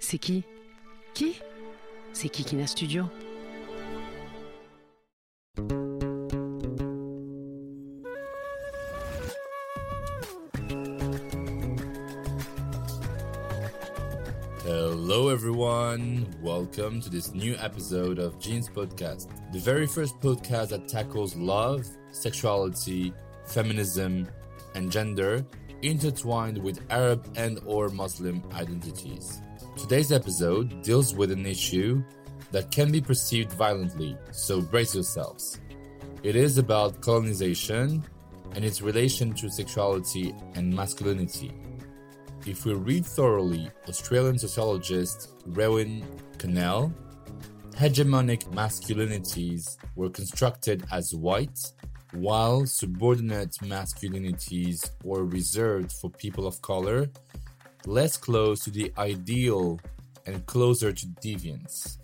C'est qui Qui C'est Studio. Hello, everyone. Welcome to this new episode of Jeans Podcast, the very first podcast that tackles love, sexuality, feminism, and gender intertwined with Arab and/or Muslim identities. Today's episode deals with an issue that can be perceived violently, so brace yourselves. It is about colonization and its relation to sexuality and masculinity. If we read thoroughly Australian sociologist Raewyn Connell, hegemonic masculinities were constructed as white, while subordinate masculinities were reserved for people of color, less close to the ideal and closer to deviance.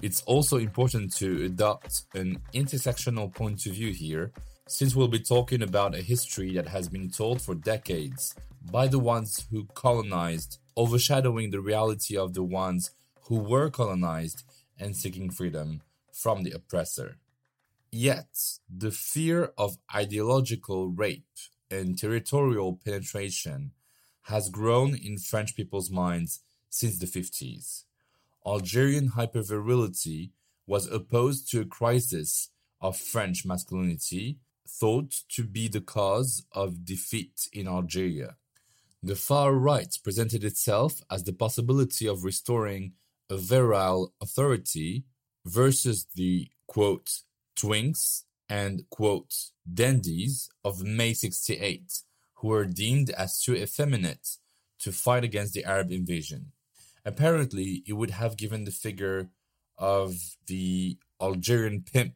It's also important to adopt an intersectional point of view here, since we'll be talking about a history that has been told for decades by the ones who colonized, overshadowing the reality of the ones who were colonized and seeking freedom from the oppressor. Yet, the fear of ideological rape and territorial penetration has grown in French people's minds since the 50s. Algerian hypervirility was opposed to a crisis of French masculinity, thought to be the cause of defeat in Algeria. The far right presented itself as the possibility of restoring a virile authority versus the quote twinks and quote dandies of May 68, who were deemed as too effeminate to fight against the Arab invasion. Apparently, it would have given the figure of the Algerian pimp,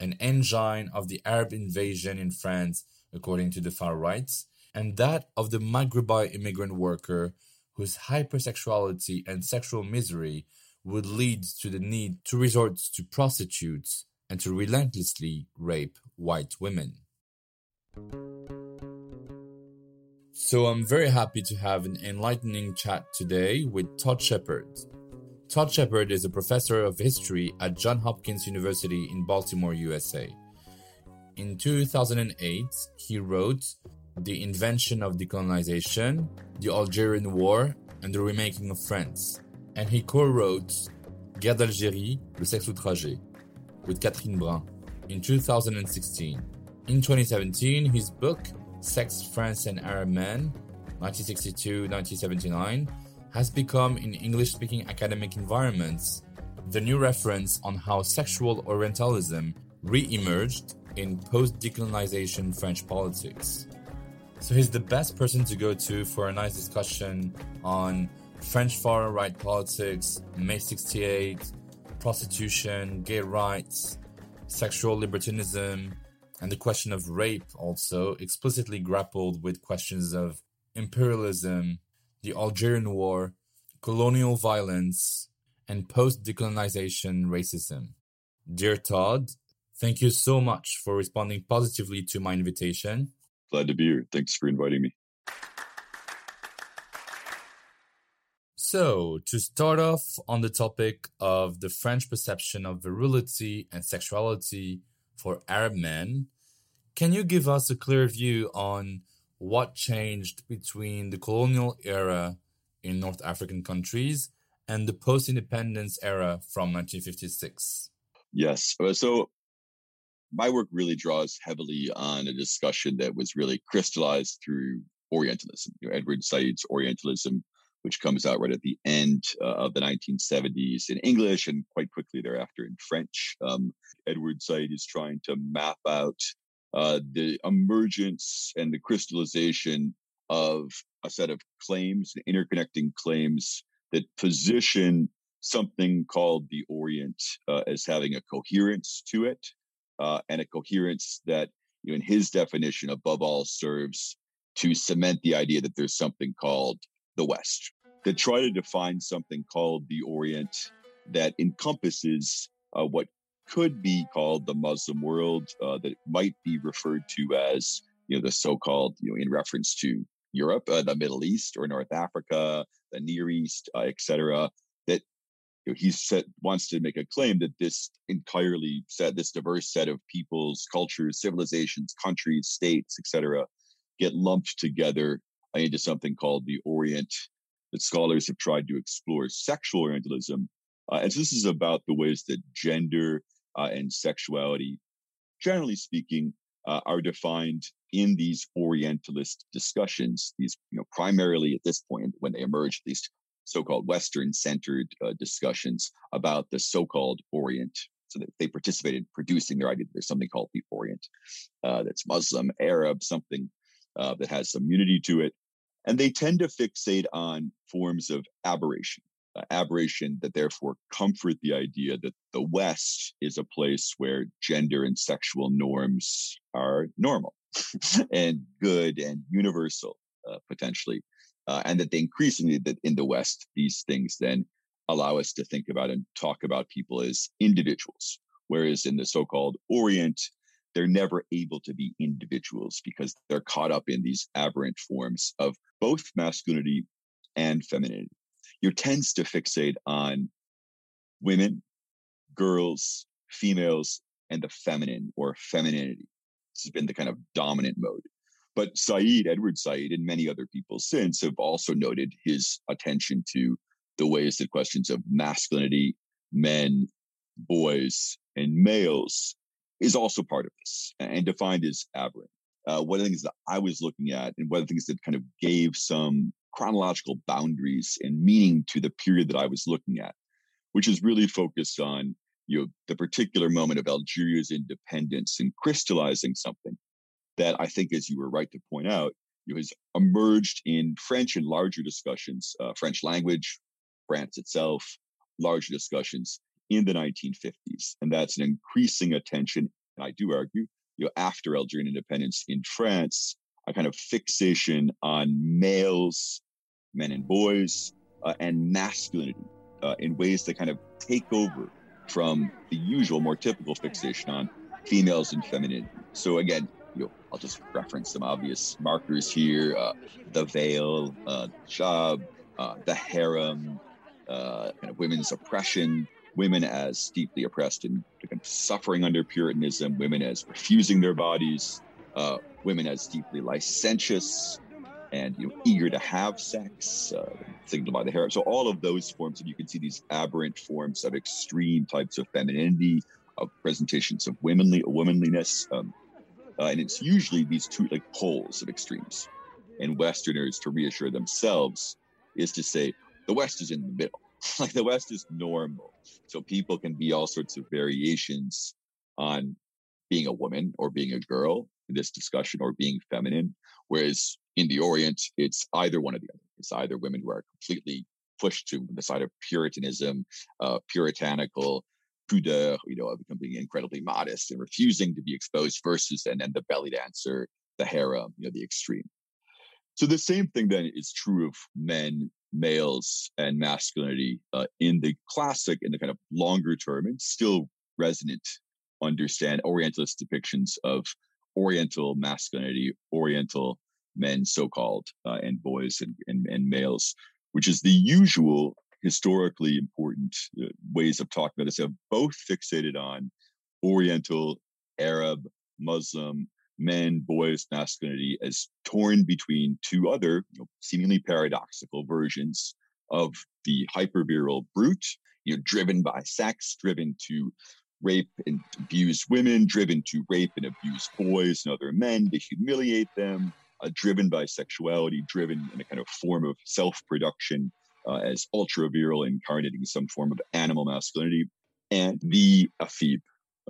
an engine of the Arab invasion in France, according to the far right, and that of the Maghrebi immigrant worker whose hypersexuality and sexual misery would lead to the need to resort to prostitutes and to relentlessly rape white women. So I'm very happy to have an enlightening chat today with Todd Shepard. Todd Shepard is a professor of history at Johns Hopkins University in Baltimore, USA. In 2008, he wrote The Invention of Decolonization, The Algerian War, and the Remaking of France. And he co wrote Guerre d'Algérie, Le sexe outragé with Catherine Brun in 2016. In 2017, his book, Sex, France, and Arab Men, 1962 1979, has become in English speaking academic environments the new reference on how sexual Orientalism re emerged in post decolonization French politics. So he's the best person to go to for a nice discussion on French far right politics, May 68, prostitution, gay rights, sexual libertinism, and the question of rape also explicitly grappled with questions of imperialism, the Algerian War, colonial violence, and post decolonization racism. Dear Todd, thank you so much for responding positively to my invitation. Glad to be here. Thanks for inviting me. So, to start off on the topic of the French perception of virility and sexuality for Arab men, can you give us a clear view on what changed between the colonial era in North African countries and the post independence era from 1956. Yes. Uh, so my work really draws heavily on a discussion that was really crystallized through Orientalism, you know, Edward Said's Orientalism, which comes out right at the end uh, of the 1970s in English and quite quickly thereafter in French. Um, Edward Said is trying to map out uh, the emergence and the crystallization of a set of claims, interconnecting claims that position something called the Orient uh, as having a coherence to it, uh, and a coherence that, you know, in his definition, above all, serves to cement the idea that there's something called the West. To try to define something called the Orient that encompasses uh, what could be called the Muslim world, uh, that might be referred to as, you know, the so-called, you know, in reference to Europe, uh, the Middle East, or North Africa, the Near East, uh, etc. That you know, he said, wants to make a claim that this entirely set, this diverse set of peoples, cultures, civilizations, countries, states, etc., get lumped together into something called the Orient. That scholars have tried to explore sexual Orientalism, uh, and so this is about the ways that gender uh, and sexuality, generally speaking, uh, are defined in these Orientalist discussions. These, you know, primarily at this point when they emerge, at least so-called Western-centered uh, discussions about the so-called Orient. So that they participated in producing their idea there's something called the Orient uh, that's Muslim, Arab, something uh, that has some unity to it. And they tend to fixate on forms of aberration, uh, aberration that therefore comfort the idea that the West is a place where gender and sexual norms are normal and good and universal, uh, potentially. Uh, and that they increasingly that in the West, these things then allow us to think about and talk about people as individuals. Whereas in the so-called Orient, they're never able to be individuals because they're caught up in these aberrant forms of both masculinity and femininity. You tends to fixate on women, girls, females, and the feminine or femininity. This has been the kind of dominant mode. But Said, Edward Said, and many other people since have also noted his attention to the ways that questions of masculinity, men, boys, and males is also part of this and defined as aberrant. Uh, one of the things that I was looking at and one of the things that kind of gave some chronological boundaries and meaning to the period that I was looking at, which is really focused on you know the particular moment of Algeria's independence and crystallizing something that I think, as you were right to point out, you know, has emerged in French and larger discussions, uh, French language, France itself, larger discussions in the 1950s. And that's an increasing attention, and I do argue, you know, after Algerian independence in France, a kind of fixation on males, men and boys, uh, and masculinity uh, in ways that kind of take over from the usual, more typical fixation on females and femininity. So again, you know, I'll just reference some obvious markers here: uh, the veil, uh, hijab, uh, the harem, uh, kind of women's oppression, women as deeply oppressed and suffering under Puritanism, women as refusing their bodies, uh, women as deeply licentious and you know, eager to have sex, uh, signaled by the hair. So all of those forms, and you can see these aberrant forms of extreme types of femininity, of presentations of womanly womanliness, um, uh, and it's usually these two like poles of extremes. And Westerners, to reassure themselves, is to say the West is in the middle. like the West is normal. So people can be all sorts of variations on being a woman or being a girl in this discussion or being feminine. Whereas in the Orient, it's either one or the other. It's either women who are completely pushed to the side of Puritanism, uh, puritanical, pudeur, you know, becoming incredibly modest and refusing to be exposed versus, and then the belly dancer, the harem, you know, the extreme. So the same thing then is true of men males and masculinity uh, in the classic, in the kind of longer term and still resonant, understand Orientalist depictions of Oriental masculinity, Oriental men, so called, uh, and boys and, and, and, males, which is the usual historically important uh, ways of talking about this, have both fixated on Oriental, Arab, Muslim, men, boys, masculinity as torn between two other you know, seemingly paradoxical versions of the hypervirile brute, you know, driven by sex, driven to rape and abuse women, driven to rape and abuse boys and other men, to humiliate them, uh, driven by sexuality, driven in a kind of form of self production uh, as ultra virile, incarnating some form of animal masculinity, and the ephebe,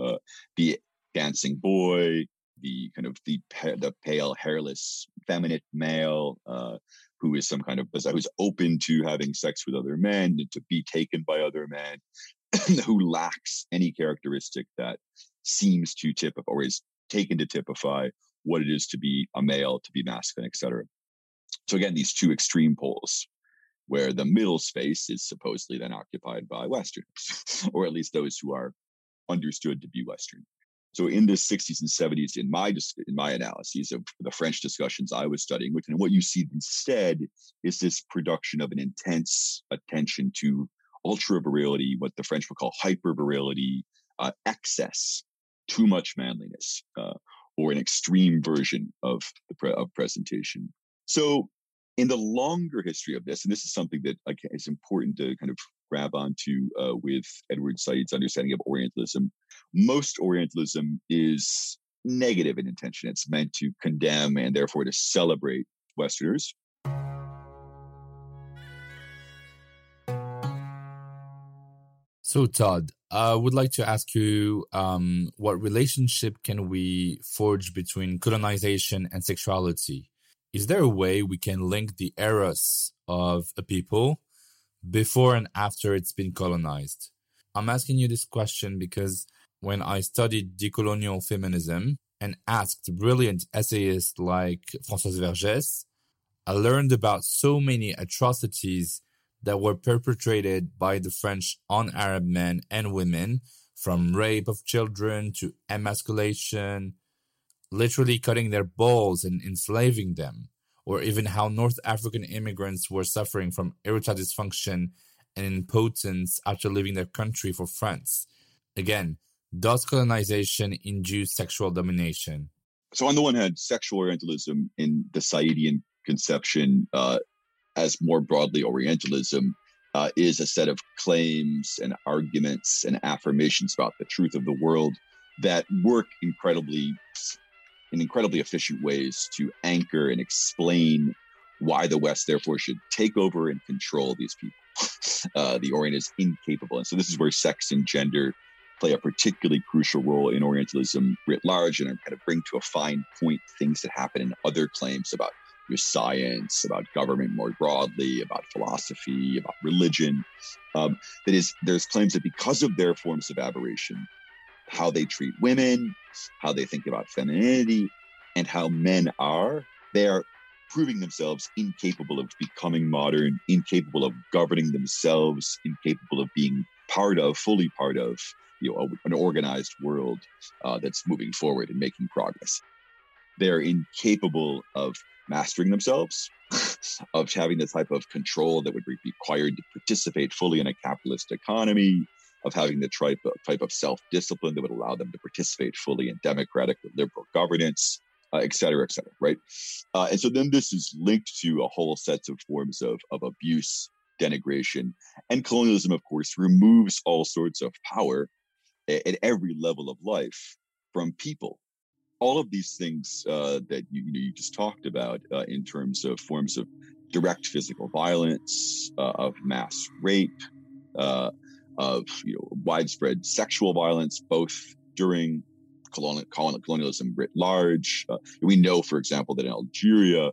uh, the dancing boy, the kind of the the pale, hairless, feminine male uh, who is some kind of who's open to having sex with other men to be taken by other men, who lacks any characteristic that seems to typify or is taken to typify what it is to be a male, to be masculine, etc. So again, these two extreme poles, where the middle space is supposedly then occupied by Westerners, or at least those who are understood to be Western. So in the 60s and 70s, in my in my analyses of the French discussions I was studying with, and what you see instead is this production of an intense attention to ultra virility, what the French would call hyper virility, uh, excess, too much manliness, uh, or an extreme version of the pre- of presentation. So in the longer history of this, and this is something that is important to kind of grab onto uh, with Edward Said's understanding of Orientalism. Most Orientalism is negative in intention. It's meant to condemn and therefore to celebrate Westerners. So, Todd, I would like to ask you um, what relationship can we forge between colonization and sexuality? Is there a way we can link the eras of a people before and after it's been colonized? I'm asking you this question because when I studied decolonial feminism and asked brilliant essayists like Françoise Vergès, I learned about so many atrocities that were perpetrated by the French on Arab men and women, from rape of children to emasculation, literally cutting their balls and enslaving them or even how North African immigrants were suffering from erectile dysfunction and impotence after leaving their country for France. Again, does colonization induce sexual domination? So, on the one hand, sexual Orientalism in the Saidian conception, uh, as more broadly Orientalism, uh, is a set of claims and arguments and affirmations about the truth of the world that work incredibly in incredibly efficient ways to anchor and explain why the West, therefore, should take over and control these people. Uh, the Orient is incapable. And so this is where sex and gender play a particularly crucial role in Orientalism writ large and kind of bring to a fine point things that happen in other claims about your science, about government more broadly, about philosophy, about religion. Um, that is, there's claims that because of their forms of aberration, how they treat women, how they think about femininity, and how men are, they are proving themselves incapable of becoming modern, incapable of governing themselves, incapable of being part of, fully part of, you know, an organized world uh, that's moving forward and making progress. They're incapable of mastering themselves, of having the type of control that would be required to participate fully in a capitalist economy, of having the type of, type of self-discipline that would allow them to participate fully in democratic or liberal governance, uh, et cetera, et cetera, right? Uh, and so then this is linked to a whole set of forms of, of abuse, denigration, and colonialism, of course, removes all sorts of power at, at every level of life from people. All of these things uh, that you, you, know, you just talked about uh, in terms of forms of direct physical violence, uh, of mass rape, uh, of you know, widespread sexual violence, both during colonial, colonialism writ large. Uh, we know, for example, that in Algeria,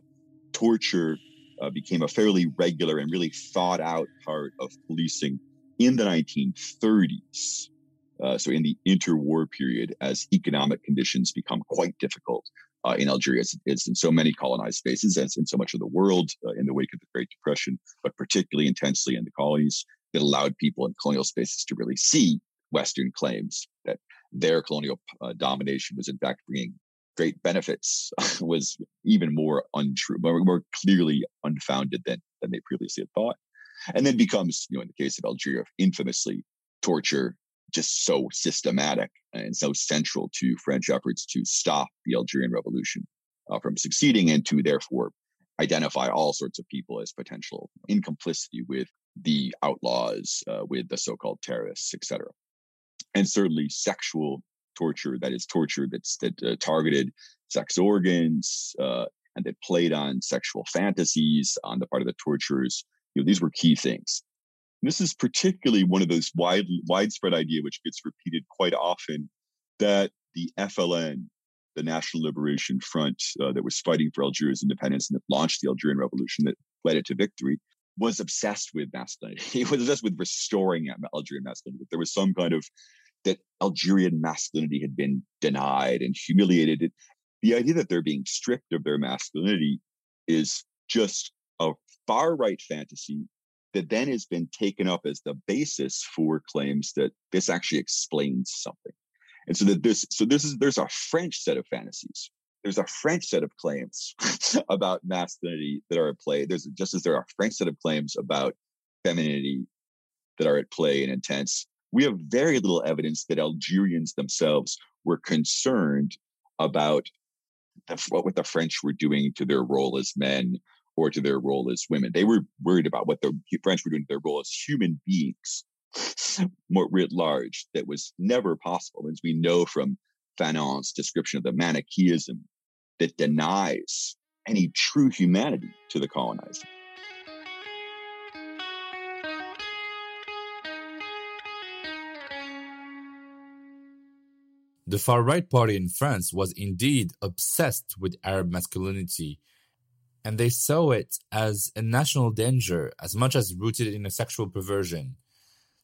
torture uh, became a fairly regular and really thought out part of policing in the 1930s. Uh, so in the interwar period, as economic conditions become quite difficult uh, in Algeria, as, as in so many colonized spaces, as in so much of the world uh, in the wake of the Great Depression, but particularly intensely in the colonies, that allowed people in colonial spaces to really see Western claims that their colonial uh, domination was in fact bringing great benefits was even more untrue, more, more clearly unfounded than, than they previously had thought. And then becomes, you know, in the case of Algeria, infamously torture, just so systematic and so central to French efforts to stop the Algerian Revolution uh, from succeeding and to therefore identify all sorts of people as potential in complicity with the outlaws, uh, with the so-called terrorists, etc. And certainly sexual torture, that is torture that's that uh, targeted sex organs uh, and that played on sexual fantasies on the part of the torturers. You know, these were key things. And this is particularly one of those wide, widespread idea which gets repeated quite often that the FLN, the National Liberation Front uh, that was fighting for Algeria's independence and that launched the Algerian Revolution that led it to victory, was obsessed with masculinity. He was obsessed with restoring Algerian masculinity. There was some kind of that Algerian masculinity had been denied and humiliated. The idea that they're being stripped of their masculinity is just a far right fantasy that then has been taken up as the basis for claims that this actually explains something. And so that this, so this is, there's a French set of fantasies. There's a French set of claims about masculinity that are at play. There's just as there are French set of claims about femininity that are at play and intense we have very little evidence that Algerians themselves were concerned about the, what the French were doing to their role as men or to their role as women. They were worried about what the French were doing to their role as human beings, more writ large. That was never possible, as we know from Fanon's description of the Manichaeism that denies any true humanity to the colonizer. The far right party in France was indeed obsessed with Arab masculinity, and they saw it as a national danger as much as rooted in a sexual perversion.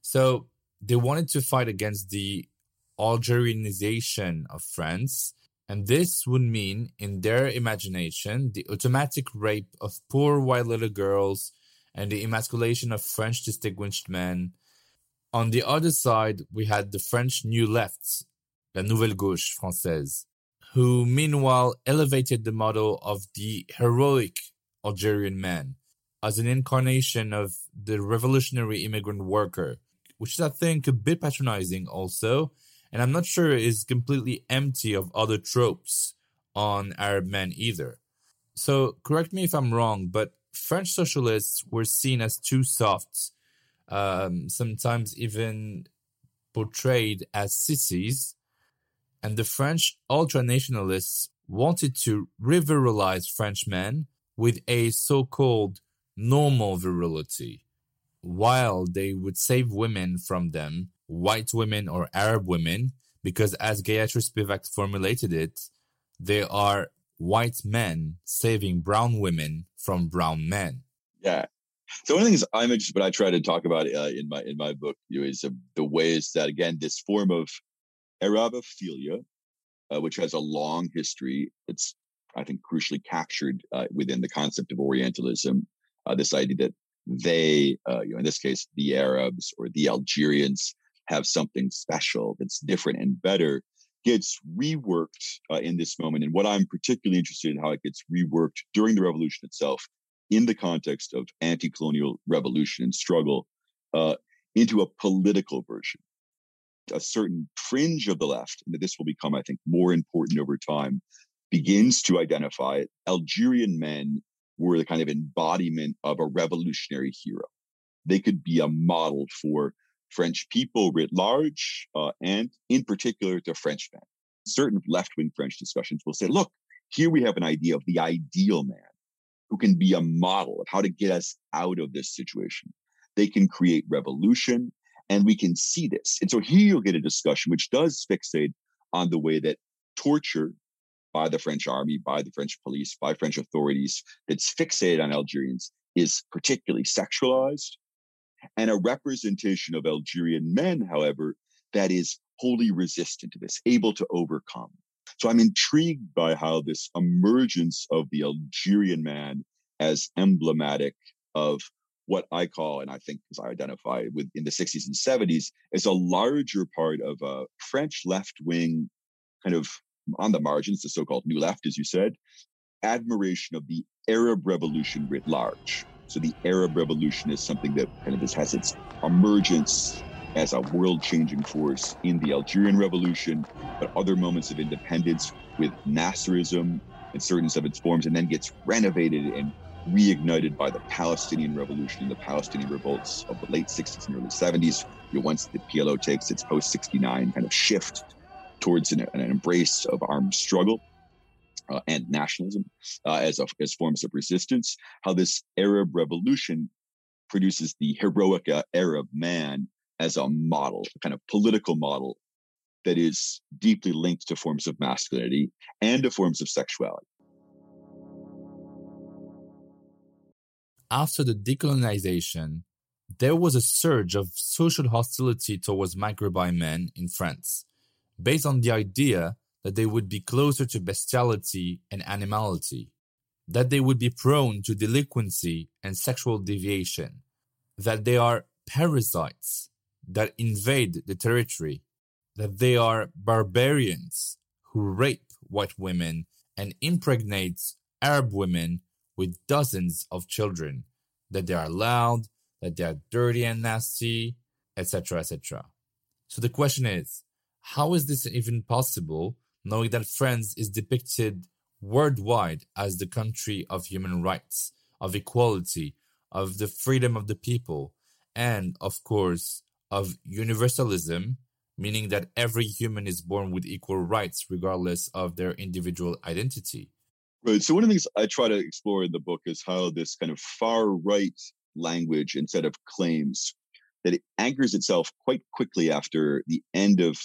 So they wanted to fight against the Algerianization of France, and this would mean, in their imagination, the automatic rape of poor white little girls and the emasculation of French distinguished men. On the other side, we had the French New Left La Nouvelle Gauche française, who meanwhile elevated the model of the heroic Algerian man as an incarnation of the revolutionary immigrant worker, which is, I think, a bit patronizing also, and I'm not sure is completely empty of other tropes on Arab men either. So, correct me if I'm wrong, but French socialists were seen as too soft, um, sometimes even portrayed as sissies, and the French ultranationalists wanted to revirilize Frenchmen with a so-called normal virility, while they would save women from them, white women or Arab women, because as Gayatri Spivak formulated it, they are white men saving brown women from brown men. Yeah. So one of the things I'm interested, but I try to talk about uh, in my in my book, you know, is uh, the ways that again this form of Arabophilia, uh, which has a long history. It's, I think, crucially captured uh, within the concept of Orientalism. Uh, this idea that they, uh, you know, in this case, the Arabs or the Algerians have something special that's different and better gets reworked uh, in this moment. And what I'm particularly interested in how it gets reworked during the revolution itself in the context of anti-colonial revolution and struggle uh, into a political version a certain fringe of the left, and this will become, I think, more important over time, begins to identify. Algerian men were the kind of embodiment of a revolutionary hero. They could be a model for French people writ large, uh, and in particular to Frenchmen. Certain left wing French discussions will say, look, here we have an idea of the ideal man who can be a model of how to get us out of this situation. They can create revolution and we can see this. And so here you'll get a discussion which does fixate on the way that torture by the French army, by the French police, by French authorities that's fixated on Algerians is particularly sexualized. And a representation of Algerian men, however, that is wholly resistant to this, able to overcome. So I'm intrigued by how this emergence of the Algerian man as emblematic of what I call, and I think as I identify with in the 60s and 70s, is a larger part of a French left wing kind of on the margins, the so-called new left, as you said, admiration of the Arab revolution writ large. So the Arab revolution is something that kind of has its emergence as a world changing force in the Algerian Revolution, but other moments of independence with Nasserism in certain of its forms, and then gets renovated and reignited by the Palestinian Revolution and the Palestinian revolts of the late 60s and early 70s. You know, once the PLO takes its post 69 kind of shift towards an, an embrace of armed struggle. Uh, and nationalism uh, as, a, as forms of resistance, how this Arab revolution produces the heroic uh, Arab man as a model, a kind of political model that is deeply linked to forms of masculinity and to forms of sexuality. After the decolonization, there was a surge of social hostility towards Maghreb men in France, based on the idea that they would be closer to bestiality and animality, that they would be prone to delinquency and sexual deviation, that they are parasites that invade the territory, that they are barbarians who rape white women and impregnate Arab women with dozens of children, that they are loud, that they are dirty and nasty, etc., etc. So the question is, how is this even possible, knowing that France is depicted worldwide as the country of human rights, of equality, of the freedom of the people, and of course, of universalism, meaning that every human is born with equal rights regardless of their individual identity. Right. So, one of the things I try to explore in the book is how this kind of far right language and set of claims that it anchors itself quite quickly after the end of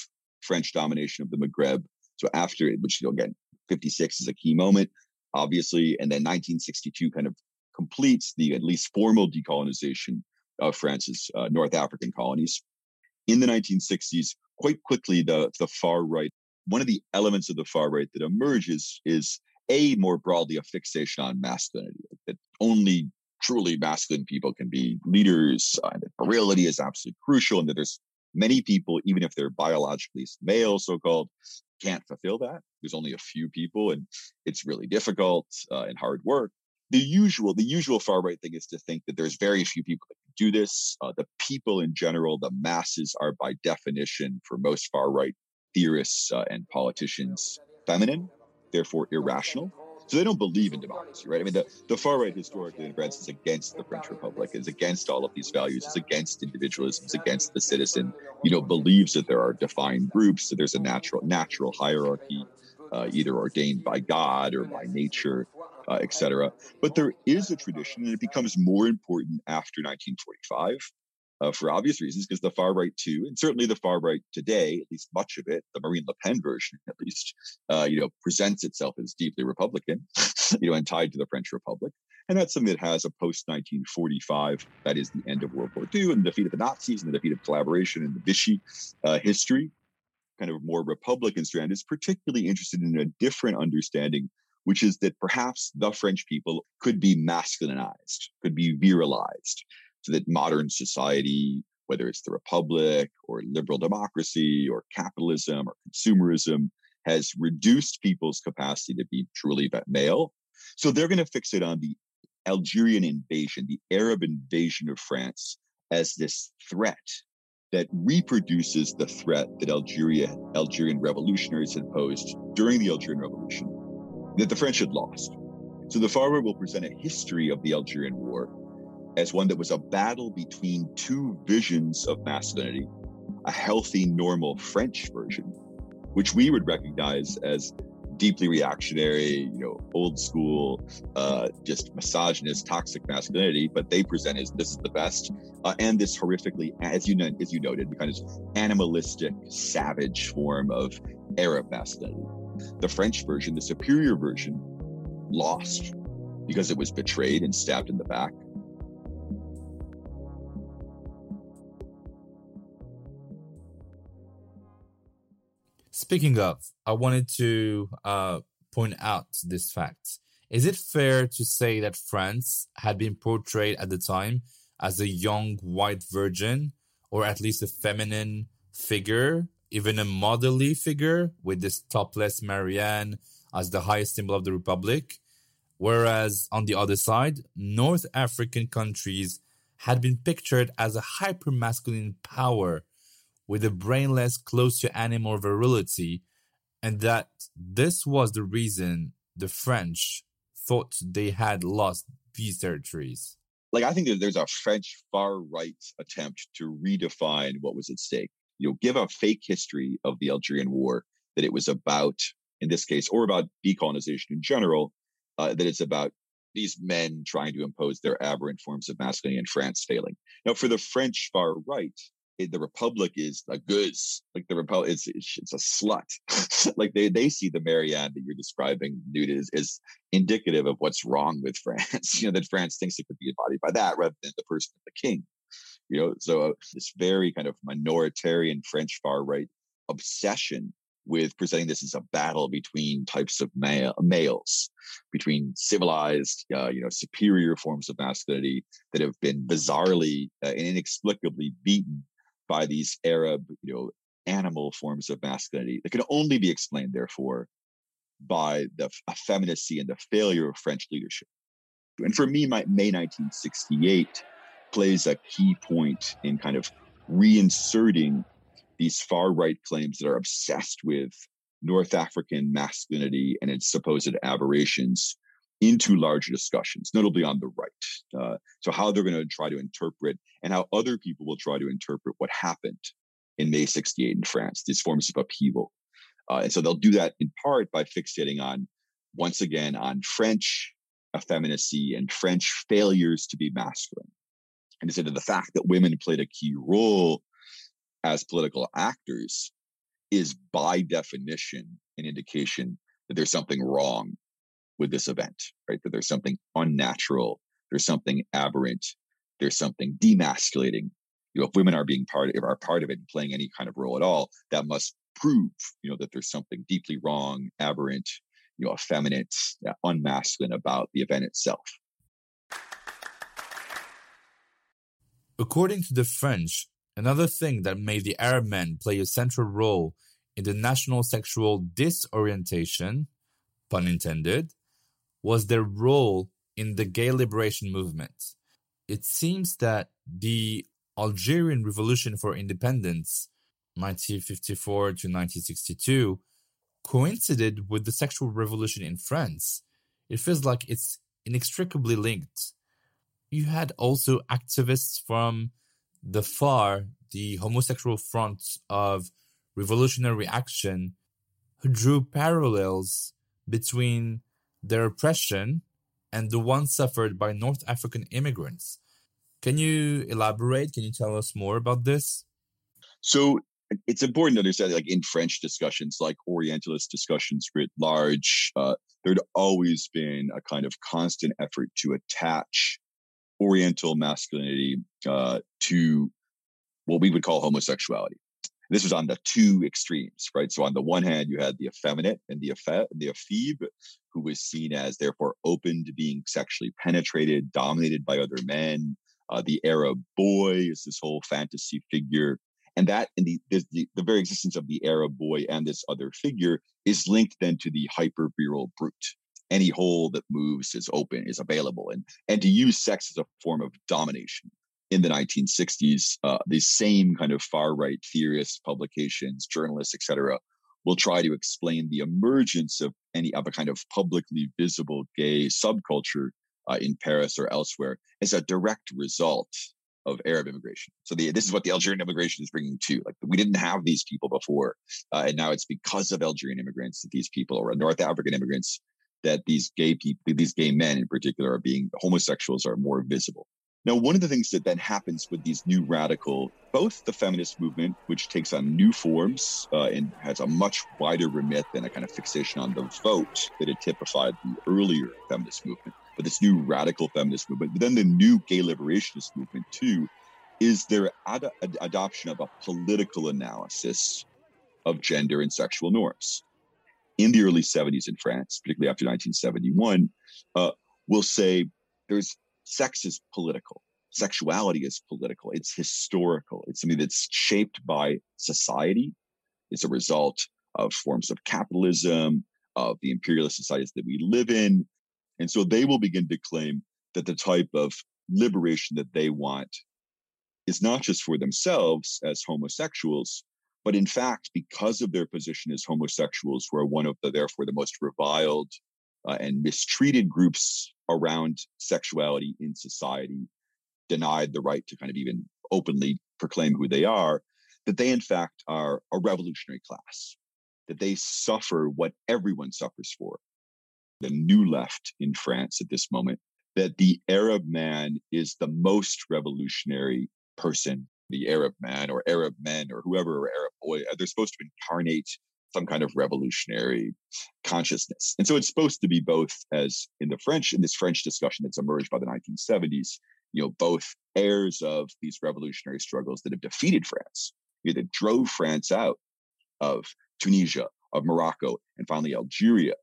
French domination of the Maghreb. So, after it, which, again, 56 is a key moment, obviously, and then 1962 kind of completes the at least formal decolonization of France's uh, North African colonies. In the 1960s, quite quickly, the, the far right, one of the elements of the far right that emerges is a more broadly a fixation on masculinity, that only truly masculine people can be leaders, uh, that virility is absolutely crucial, and that there's many people, even if they're biologically male, so called, can't fulfill that. There's only a few people, and it's really difficult uh, and hard work the usual the usual far right thing is to think that there's very few people that can do this. Uh, the people in general, the masses, are by definition, for most far right theorists uh, and politicians, feminine, therefore irrational. So they don't believe in democracy, right? I mean, the, the far right historically in France is against the French Republic, is against all of these values, is against individualism, is against the citizen. You know, believes that there are defined groups, that there's a natural natural hierarchy, uh, either ordained by God or by nature uh, etc. But there is a tradition, and it becomes more important after 1945. Uh, for obvious reasons, because the far right too, and certainly the far right today, at least much of it, the Marine Le Pen version at least, uh, you know, presents itself as deeply Republican, you know, and tied to the French Republic. And that's something that has a post 1945, that is the end of World War II and the defeat of the Nazis and the defeat of collaboration and the Vichy uh, history, kind of more Republican strand, is particularly interested in a different understanding which is that perhaps the French people could be masculinized, could be virilized, that modern society, whether it's the Republic or liberal democracy or capitalism or consumerism, has reduced people's capacity to be truly male. So they're going to fix it on the Algerian invasion, the Arab invasion of France, as this threat that reproduces the threat that Algeria, Algerian revolutionaries had posed during the Algerian Revolution that the French had lost. So the far right will present a history of the Algerian War as one that was a battle between two visions of masculinity, a healthy, normal French version, which we would recognize as deeply reactionary, you know, old school, uh, just misogynist, toxic masculinity. But they present as this is the best, uh, and this horrifically, as you know, as you noted, kind of animalistic, savage form of Arab masculinity. The French version, the superior version, lost because it was betrayed and stabbed in the back. Speaking of, I wanted to uh, point out this fact. Is it fair to say that France had been portrayed at the time as a young white virgin, or at least a feminine figure even a motherly figure with this topless Marianne as the highest symbol of the Republic. Whereas on the other side, North African countries had been pictured as a hyper masculine power with a brainless, close to animal virility, and that this was the reason the French thought they had lost these territories. Like, I think that there's a French far right attempt to redefine what was at stake. You know, give a fake history of the Algerian War that it was about, in this case, or about decolonization in general, uh, that it's about these men trying to impose their aberrant forms of masculinity and France failing. Now, for the French far right, the Republic is a gueuse. Like the Republic, it's, it's a slut. like they, they see the Marianne that you're describing, Newt, is, is indicative of what's wrong with France. you know, that France thinks it could be embodied by that rather than the person of the king. You know, so uh, this very kind of minoritarian French far right obsession with presenting this as a battle between types of male, males, between civilized, uh, you know, superior forms of masculinity that have been bizarrely uh, and inexplicably beaten by these Arab, you know, animal forms of masculinity that can only be explained, therefore, by the effeminacy and the failure of French leadership. And for me, my, May 1968 plays a key point in kind of reinserting these far right claims that are obsessed with North African masculinity and its supposed aberrations into larger discussions, notably on the right. Uh, so, how they're going to try to interpret and how other people will try to interpret what happened in May 68 in France, these forms of upheaval. Uh, and so they'll do that in part by fixating on, once again, on French effeminacy and French failures to be masculine. And instead of the fact that women played a key role as political actors is by definition an indication that there's something wrong with this event, right? That there's something unnatural, there's something aberrant, there's something demasculating. You know, if women are being part of, are part of it and playing any kind of role at all, that must prove, you know, that there's something deeply wrong, aberrant, you know, effeminate, uh, unmasculine about the event itself. According to the French, Another thing that made the Arab men play a central role in the national sexual disorientation, pun intended, was their role in the gay liberation movement. It seems that the Algerian Revolution for Independence, 1954 to 1962, coincided with the sexual revolution in France. It feels like it's inextricably linked. You had also activists from the FHAR, the homosexual front of revolutionary action, who drew parallels between their oppression and the one suffered by North African immigrants. Can you elaborate? Can you tell us more about this? So it's important to understand, like in French discussions, like Orientalist discussions writ large, uh, there'd always been a kind of constant effort to attach Oriental masculinity uh, to what we would call homosexuality. This was on the two extremes, right? So on the one hand, you had the effeminate and the effete, the ephebe, who was seen as therefore open to being sexually penetrated, dominated by other men. Uh, the Arab boy is this whole fantasy figure, and that and the, the the very existence of the Arab boy and this other figure is linked then to the hyper virile brute, any hole that moves is open, is available, and and to use sex as a form of domination. In the 1960s, uh, these same kind of far right theorists, publications, journalists, etc., will try to explain the emergence of any of a kind of publicly visible gay subculture uh, in Paris or elsewhere as a direct result of Arab immigration. So the, this is what the Algerian immigration is bringing to. Like we didn't have these people before, uh, and now it's because of Algerian immigrants that these people, or North African immigrants, that these gay people, these gay men in particular, are being homosexuals are more visible. Now, one of the things that then happens with these new radical, both the feminist movement, which takes on new forms uh, and has a much wider remit than a kind of fixation on the vote that had typified the earlier feminist movement, but this new radical feminist movement, but then the new gay liberationist movement too, is their ad- ad- adoption of a political analysis of gender and sexual norms. In the early 70s in France, particularly after 1971, uh, will say there's sex is political. Sexuality is political. It's historical. It's something that's shaped by society. It's a result of forms of capitalism, of the imperialist societies that we live in. And so they will begin to claim that the type of liberation that they want is not just for themselves as homosexuals, but in fact, because of their position as homosexuals, who are one of the, therefore, the most reviled uh, and mistreated groups around sexuality in society, denied the right to kind of even openly proclaim who they are, that they, in fact, are a revolutionary class, that they suffer what everyone suffers for. The new left in France at this moment, that the Arab man is the most revolutionary person, the Arab man or Arab men or whoever, or Arab boy, uh, they're supposed to incarnate some kind of revolutionary consciousness. And so it's supposed to be both as in the French, in this French discussion that's emerged by the 1970s, you know, both heirs of these revolutionary struggles that have defeated France, you know, that drove France out of Tunisia, of Morocco, and finally Algeria,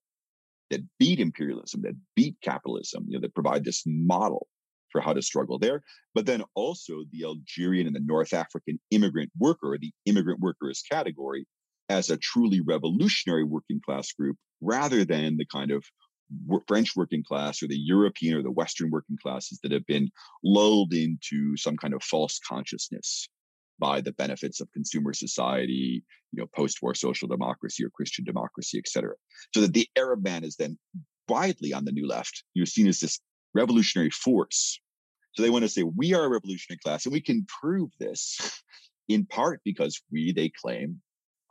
that beat imperialism, that beat capitalism, you know, that provide this model for how to struggle there. But then also the Algerian and the North African immigrant worker, the immigrant workers category, as a truly revolutionary working class group, rather than the kind of French working class or the European or the Western working classes that have been lulled into some kind of false consciousness by the benefits of consumer society, you know, post-war social democracy or Christian democracy, et cetera. So that the Arab man is then widely on the new left, you're seen as this revolutionary force. So they want to say, we are a revolutionary class, and we can prove this in part because we, they claim,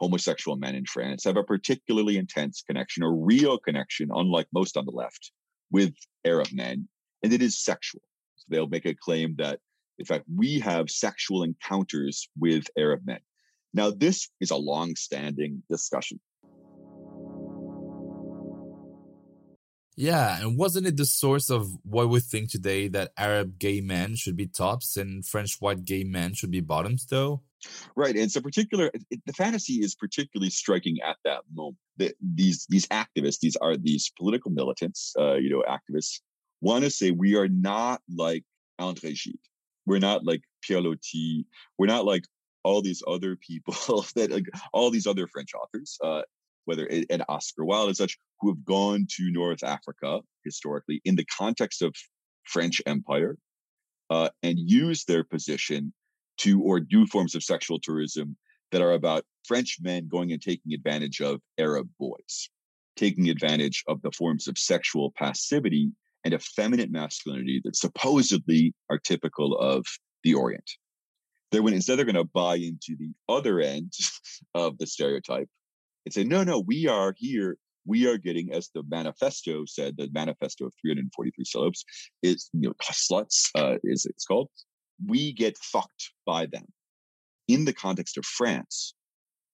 homosexual men in France have a particularly intense connection, a real connection, unlike most on the left, with Arab men, and it is sexual. So they'll make a claim that, in fact, we have sexual encounters with Arab men. Now, this is a long standing discussion. Yeah, and wasn't it the source of what we think today that Arab gay men should be tops and French white gay men should be bottoms, though? Right, and so particular the fantasy is particularly striking at that moment. The, these these activists, these are these political militants, uh, you know, activists, want to say we are not like André Gide, we're not like Pierre Loti, we're not like all these other people that like, all these other French authors. Uh, whether it, and Oscar Wilde and such, who have gone to North Africa historically in the context of French Empire uh, and use their position to or do forms of sexual tourism that are about French men going and taking advantage of Arab boys, taking advantage of the forms of sexual passivity and effeminate masculinity that supposedly are typical of the Orient. They're when instead they're going to buy into the other end of the stereotype and say, no, no, we are here. We are getting, as the manifesto said, the manifesto of 343 salopes is, you know, sluts, uh, is it's called. We get fucked by them. In the context of France,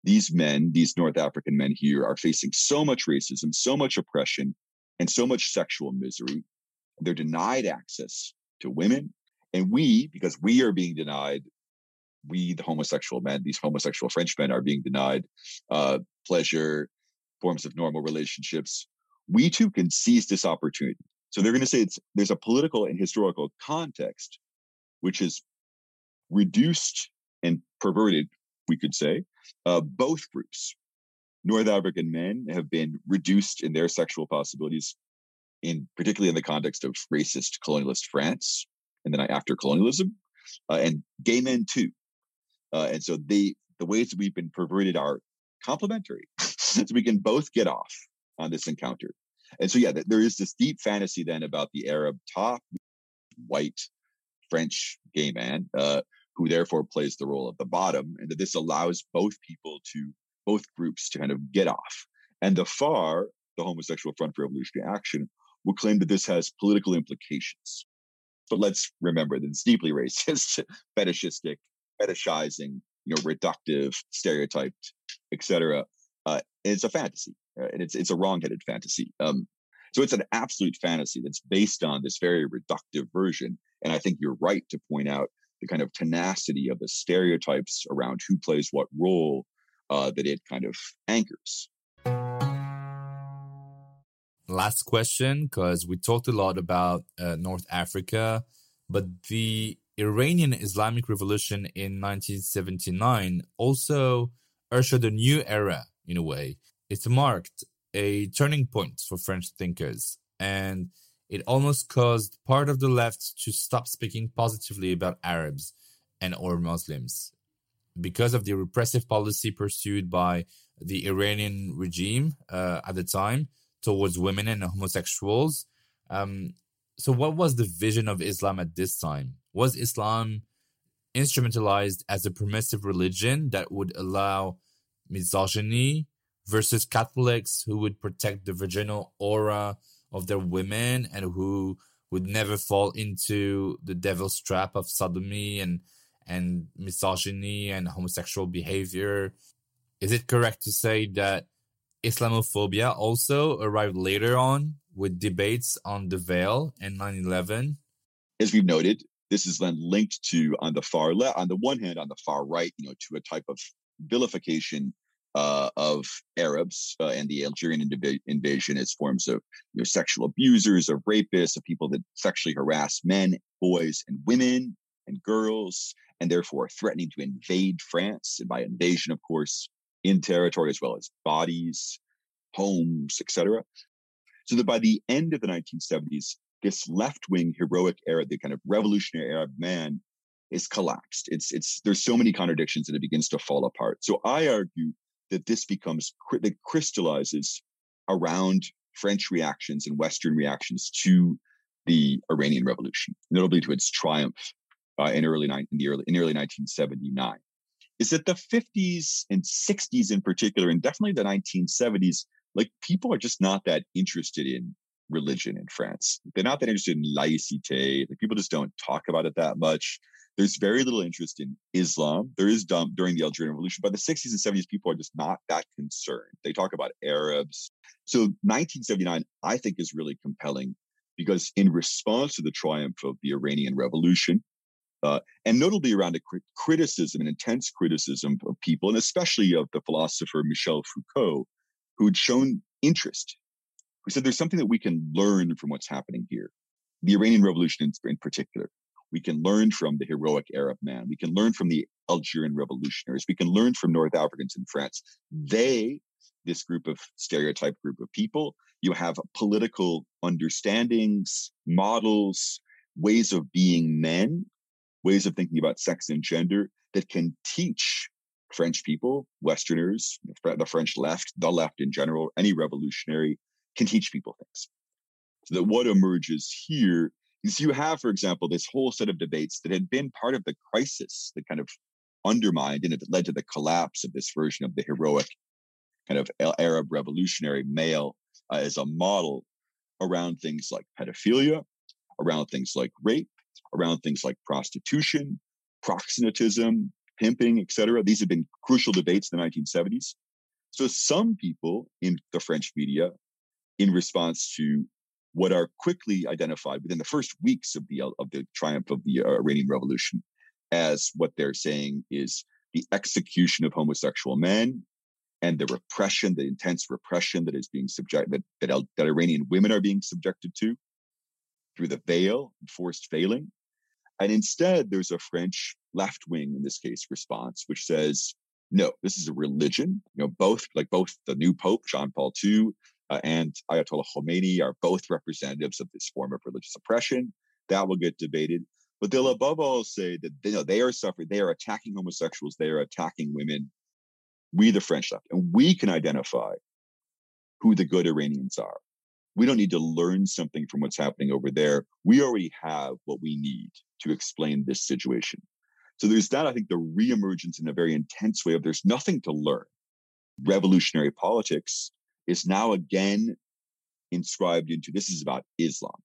these men, these North African men here, are facing so much racism, so much oppression, and so much sexual misery. They're denied access to women. And we, because we are being denied we, the homosexual men, these homosexual French men, are being denied uh, pleasure, forms of normal relationships. We too can seize this opportunity. So they're going to say it's, there's a political and historical context which has reduced and perverted, we could say, uh, both groups. North African men have been reduced in their sexual possibilities, in particularly in the context of racist colonialist France, and then after colonialism, uh, and gay men too. Uh, and so the the ways that we've been perverted are complementary, so we can both get off on this encounter. And so, yeah, there is this deep fantasy then about the Arab top, white, French gay man, uh, who therefore plays the role of the bottom, and that this allows both people to, both groups to kind of get off. And the FHAR, the Homosexual Front for Revolutionary Action, will claim that this has political implications. But let's remember that it's deeply racist, fetishistic, fetishizing, you know, reductive, stereotyped, etc. Uh, it's a fantasy, uh, and it's it's a wrong-headed fantasy. Um, so it's an absolute fantasy that's based on this very reductive version. And I think you're right to point out the kind of tenacity of the stereotypes around who plays what role uh, that it kind of anchors. Last question, because we talked a lot about uh, North Africa, but the Iranian Islamic Revolution in 1979 also ushered a new era in a way. It marked a turning point for French thinkers, and it almost caused part of the left to stop speaking positively about Arabs and or Muslims. Because of the repressive policy pursued by the Iranian regime uh, at the time towards women and homosexuals. Um, so, what was the vision of Islam at this time? Was Islam instrumentalized as a permissive religion that would allow misogyny versus Catholics who would protect the virginal aura of their women and who would never fall into the devil's trap of sodomy and and misogyny and homosexual behavior. Is it correct to say that Islamophobia also arrived later on with debates on the veil and 9/11? As we've noted, this is then linked to on the far left, on the one hand, on the far right, you know, to a type of vilification uh, of Arabs uh, and the Algerian inv- invasion as forms of you know, sexual abusers, of rapists, of people that sexually harass men, boys, and women and girls, and therefore threatening to invade France. And by invasion, of course, in territory as well as bodies, homes, etc. So that by the end of the 1970s, this left-wing heroic Arab, the kind of revolutionary Arab man, is collapsed. It's it's there's so many contradictions that it begins to fall apart. So I argue that this becomes that crystallizes around French reactions and Western reactions to the Iranian Revolution, notably to its triumph uh, in early in the early in early 1979, is that the 50s and 60s in particular, and definitely the 1970s, like people are just not that interested in religion in France. They're not that interested in laïcité. Like people just don't talk about it that much. There's very little interest in Islam. There is dumb during the Algerian Revolution. but the 60s and 70s, people are just not that concerned. They talk about Arabs. So 1979, I think, is really compelling because in response to the triumph of the Iranian Revolution, uh, and notably around a criticism, an intense criticism of people, and especially of the philosopher Michel Foucault, who had shown interest, who said there's something that we can learn from what's happening here. The Iranian Revolution in, in particular. We can learn from the heroic Arab man. We can learn from the Algerian revolutionaries. We can learn from North Africans in France. They, this group of stereotype group of people, you have political understandings, models, ways of being men, ways of thinking about sex and gender that can teach French people, Westerners, the French left, the left in general, any revolutionary can teach people things. So that what emerges here is you have, for example, this whole set of debates that had been part of the crisis that kind of undermined and it led to the collapse of this version of the heroic kind of Arab revolutionary male uh, as a model around things like pedophilia, around things like rape, around things like prostitution, proxenetism, pimping, etc. These have been crucial debates in the 1970s. So some people in the French media, in response to what are quickly identified within the first weeks of the of the triumph of the uh, Iranian Revolution as what they're saying is the execution of homosexual men and the repression, the intense repression that is being subject that that, that Iranian women are being subjected to through the veil, forced veiling. And instead, there's a French left wing, in this case, response, which says, no, this is a religion. You know, both like both the new Pope John Paul II uh, and Ayatollah Khomeini are both representatives of this form of religious oppression. That will get debated. But they'll above all say that you know, they are suffering, they are attacking homosexuals, they are attacking women. We, the French left, and we can identify who the good Iranians are. We don't need to learn something from what's happening over there. We already have what we need to explain this situation. So there's that, I think, the reemergence in a very intense way of there's nothing to learn. Revolutionary politics is now again inscribed into this is about Islam.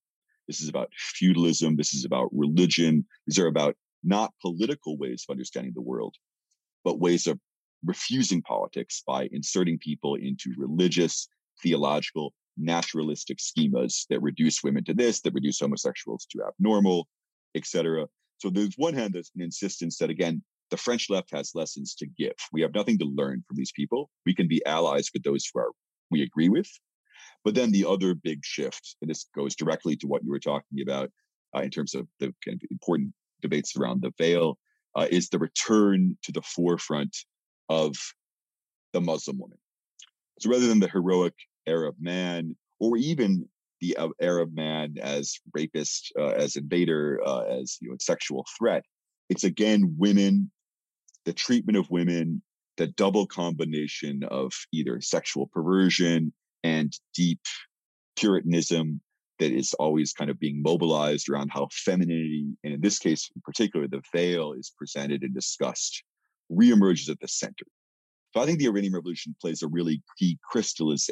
This is about feudalism. This is about religion. These are about not political ways of understanding the world, but ways of refusing politics by inserting people into religious, theological, naturalistic schemas that reduce women to this, that reduce homosexuals to abnormal, etc. So there's one hand there's an insistence that again, the French left has lessons to give. We have nothing to learn from these people. We can be allies with those who are we agree with. But then the other big shift, and this goes directly to what you were talking about uh, in terms of the kind of important debates around the veil, uh, is the return to the forefront of the Muslim woman. So rather than the heroic Arab man, or even the Arab man as rapist, uh, as invader, uh, as you know, sexual threat, it's again women, the treatment of women, the double combination of either sexual perversion and deep puritanism that is always kind of being mobilized around how femininity, and in this case in particular, the veil is presented and discussed, reemerges at the center. So I think the Iranian Revolution plays a really key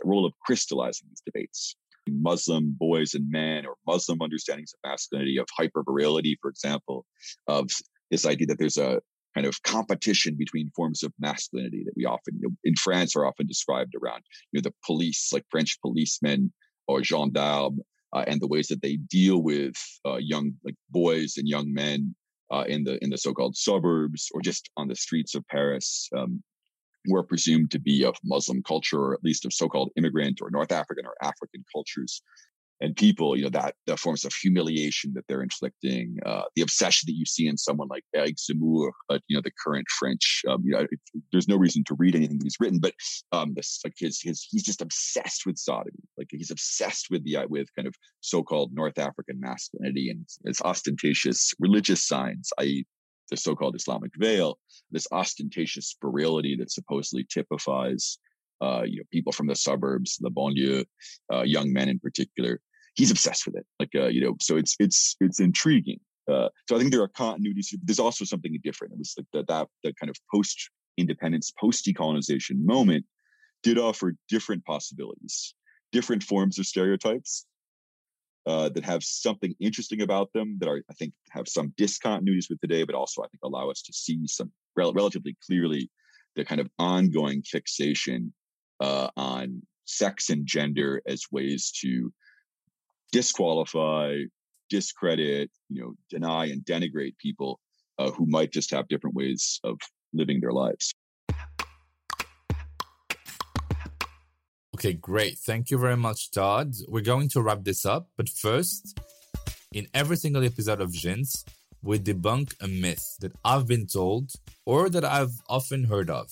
role of crystallizing these debates. Muslim boys and men, or Muslim understandings of masculinity, of hypervirility, for example, of this idea that there's a kind of competition between forms of masculinity that we often, you know, in France, are often described around, you know, the police, like French policemen or gendarmes, uh, and the ways that they deal with uh, young like boys and young men uh, in the in the so-called suburbs or just on the streets of Paris. Um, were presumed to be of Muslim culture, or at least of so-called immigrant or North African or African cultures and people, you know, that the forms of humiliation that they're inflicting, uh, the obsession that you see in someone like Eric Zemmour, uh, you know, the current French, um, you know, it, there's no reason to read anything he's written, but um, this like his his he's just obsessed with sodomy, like he's obsessed with the with kind of so-called North African masculinity and its ostentatious religious signs, i.e., the so-called Islamic veil, this ostentatious virility that supposedly typifies uh, you know, people from the suburbs, the banlieue, uh, young men in particular. He's obsessed with it. Like, uh, you know, so it's it's it's intriguing. Uh, so I think there are continuities. There's also something different. It was like that that that kind of post independence, post decolonization moment did offer different possibilities, different forms of stereotypes. Uh, that have something interesting about them that are, I think, have some discontinuities with today, but also I think allow us to see some rel- relatively clearly the kind of ongoing fixation uh, on sex and gender as ways to disqualify, discredit, you know, deny and denigrate people uh, who might just have different ways of living their lives. Okay, great. Thank you very much, Todd. We're going to wrap this up, but first, in every single episode of Jins, we debunk a myth that I've been told or that I've often heard of.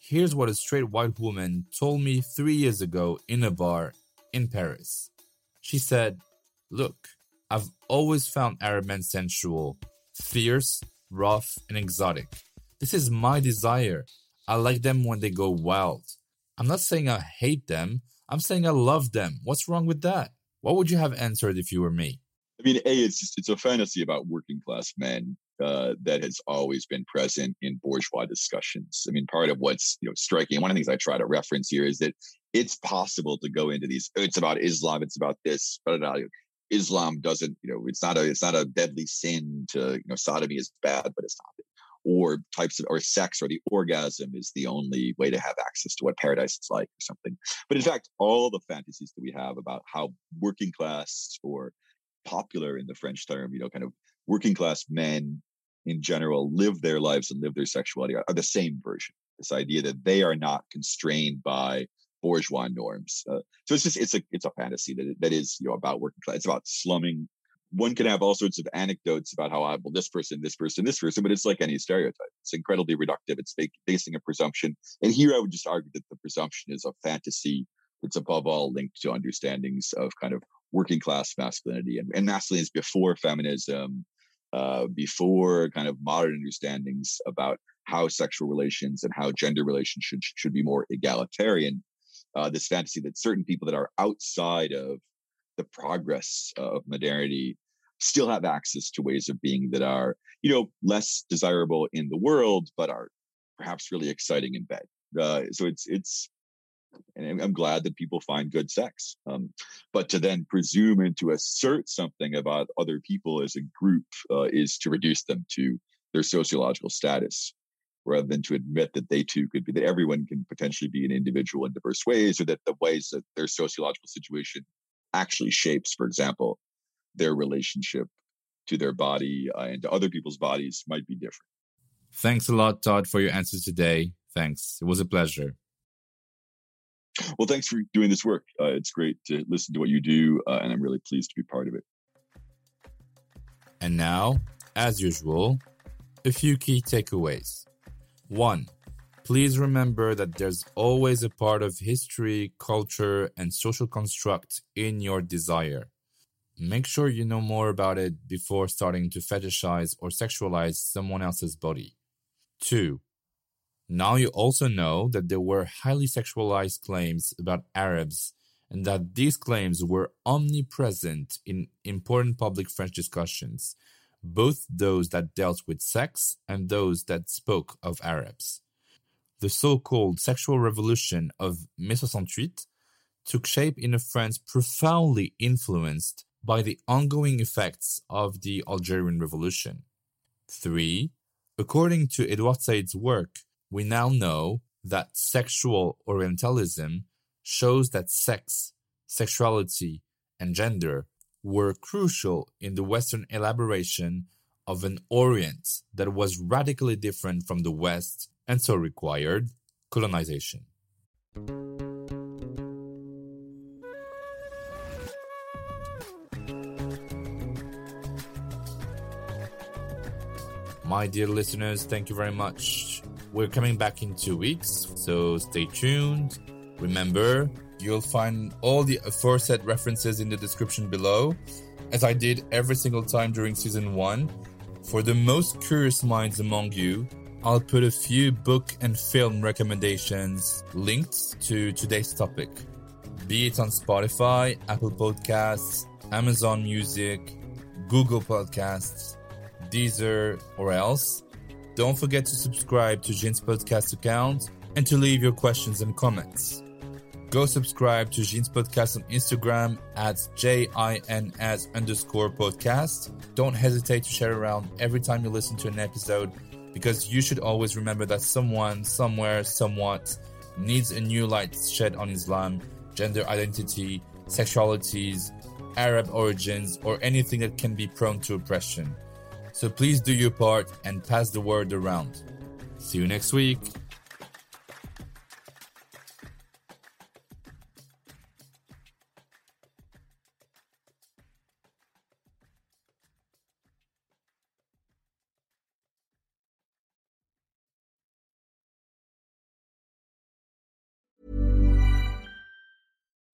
Here's what a straight white woman told me three years ago in a bar in Paris. She said, Look, I've always found Arab men sensual, fierce, rough, and exotic. This is my desire. I like them when they go wild. I'm not saying I hate them, I'm saying I love them. What's wrong with that? What would you have answered if you were me? I mean, A, it's just, it's a fantasy about working class men uh, that has always been present in bourgeois discussions. I mean, part of what's you know striking. One of the things I try to reference here is that it's possible to go into these. It's about Islam. It's about this. But Islam doesn't. You know, it's not a. It's not a deadly sin to. You know, sodomy is bad, but it's not. Or types of, or sex or the orgasm is the only way to have access to what paradise is like or something. But in fact, all the fantasies that we have about how working class or popular in the French term, you know, kind of working class men in general live their lives and live their sexuality are, the same version. This idea that they are not constrained by bourgeois norms. Uh, so it's just it's a it's a fantasy that that is you know about working class. It's about slumming. One can have all sorts of anecdotes about how I well this person, this person, this person, but it's like any stereotype. It's incredibly reductive. It's basing a presumption. And here I would just argue that the presumption is a fantasy that's above all linked to understandings of kind of working class masculinity and, and masculinity is before feminism uh, before kind of modern understandings about how sexual relations and how gender relations should, should be more egalitarian. Uh, this fantasy that certain people that are outside of the progress of modernity still have access to ways of being that are, you know, less desirable in the world, but are perhaps really exciting in bed. Uh, so it's it's and I'm glad that people find good sex. Um, but to then presume and to assert something about other people as a group uh, is to reduce them to their sociological status, rather than to admit that they too could be that everyone can potentially be an individual in diverse ways, or that the ways that their sociological situation actually shapes, for example, their relationship to their body uh, and to other people's bodies might be different. Thanks a lot, Todd, for your answers today. Thanks. It was a pleasure. Well, thanks for doing this work. Uh, it's great to listen to what you do, uh, and I'm really pleased to be part of it. And now, as usual, a few key takeaways. One, please remember that there's always a part of history, culture, and social construct in your desire. make sure you know more about it before starting to fetishize or sexualize someone else's body. 2. Now you also know that there were highly sexualized claims about Arabs and that these claims were omnipresent in important public French discussions, both those that dealt with sex and those that spoke of Arabs. The so called sexual revolution of Mai 68 took shape in a France profoundly influenced by the ongoing effects of the Algerian Revolution. 3. According to Edward Said's work, we now know that sexual Orientalism shows that sex, sexuality, and gender were crucial in the Western elaboration of an Orient that was radically different from the West and so required colonization. My dear listeners, thank you very much. We're coming back in two weeks, so stay tuned. Remember, you'll find all the aforesaid references in the description below, as I did every single time during season one. For the most curious minds among you, I'll put a few book and film recommendations linked to today's topic, be it on Spotify, Apple Podcasts, Amazon Music, Google Podcasts, Deezer, or else. Don't forget to subscribe to Jins podcast account and to leave your questions and comments. Go subscribe to Jins podcast on Instagram at J-I-N-S underscore podcast. Don't hesitate to share around every time you listen to an episode because you should always remember that someone, somewhere, somewhat needs a new light shed on Islam, gender identity, sexualities, Arab origins, or anything that can be prone to oppression. So please do your part and pass the word around. See you next week.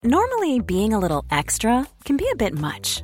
Normally, being a little extra can be a bit much,